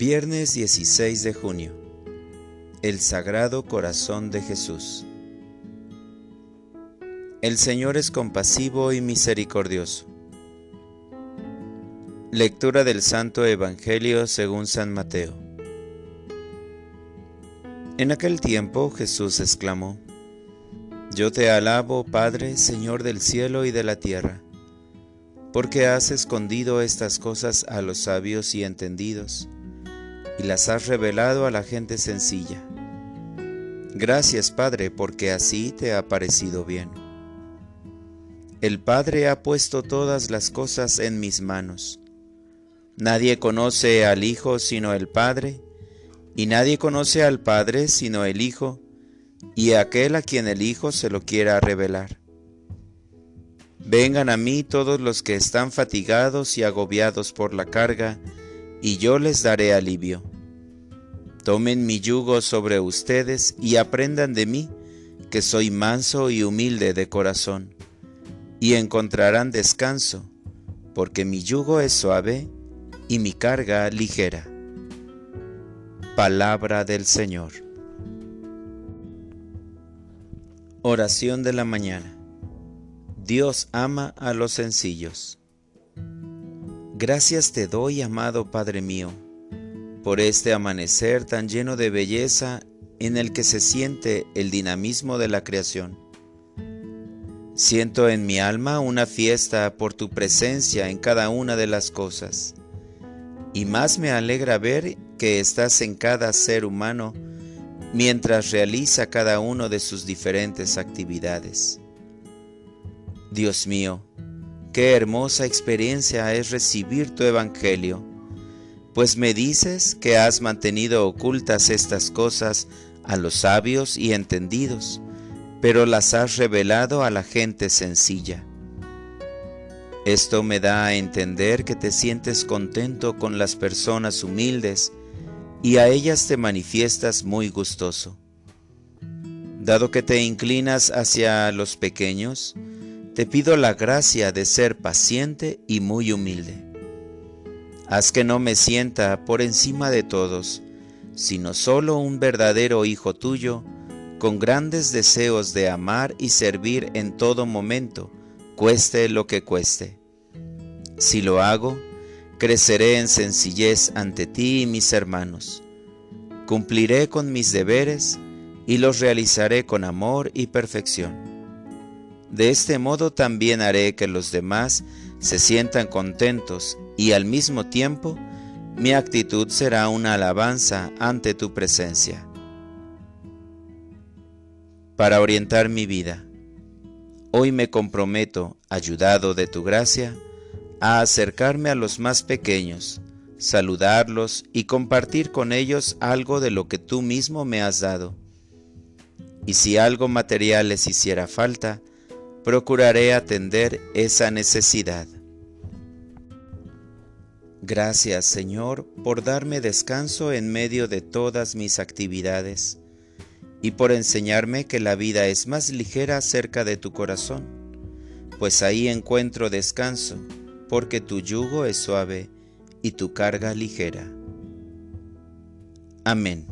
Viernes 16 de junio. El Sagrado Corazón de Jesús. El Señor es compasivo y misericordioso. Lectura del Santo Evangelio según San Mateo. En aquel tiempo Jesús exclamó, Yo te alabo, Padre, Señor del cielo y de la tierra, porque has escondido estas cosas a los sabios y entendidos y las has revelado a la gente sencilla. Gracias, Padre, porque así te ha parecido bien. El Padre ha puesto todas las cosas en mis manos. Nadie conoce al Hijo sino el Padre, y nadie conoce al Padre sino el Hijo, y aquel a quien el Hijo se lo quiera revelar. Vengan a mí todos los que están fatigados y agobiados por la carga, y yo les daré alivio. Tomen mi yugo sobre ustedes y aprendan de mí, que soy manso y humilde de corazón, y encontrarán descanso, porque mi yugo es suave y mi carga ligera. Palabra del Señor. Oración de la mañana. Dios ama a los sencillos. Gracias te doy, amado Padre mío por este amanecer tan lleno de belleza en el que se siente el dinamismo de la creación. Siento en mi alma una fiesta por tu presencia en cada una de las cosas, y más me alegra ver que estás en cada ser humano mientras realiza cada uno de sus diferentes actividades. Dios mío, qué hermosa experiencia es recibir tu Evangelio pues me dices que has mantenido ocultas estas cosas a los sabios y entendidos, pero las has revelado a la gente sencilla. Esto me da a entender que te sientes contento con las personas humildes y a ellas te manifiestas muy gustoso. Dado que te inclinas hacia los pequeños, te pido la gracia de ser paciente y muy humilde Haz que no me sienta por encima de todos, sino solo un verdadero hijo tuyo, con grandes deseos de amar y servir en todo momento, cueste lo que cueste. Si lo hago, creceré en sencillez ante ti y mis hermanos. Cumpliré con mis deberes y los realizaré con amor y perfección. De este modo también haré que los demás se sientan contentos y al mismo tiempo mi actitud será una alabanza ante tu presencia. Para orientar mi vida, hoy me comprometo, ayudado de tu gracia, a acercarme a los más pequeños, saludarlos y compartir con ellos algo de lo que tú mismo me has dado. Y si algo material les hiciera falta, procuraré atender esa necesidad. Gracias Señor por darme descanso en medio de todas mis actividades y por enseñarme que la vida es más ligera cerca de tu corazón, pues ahí encuentro descanso, porque tu yugo es suave y tu carga ligera. Amén.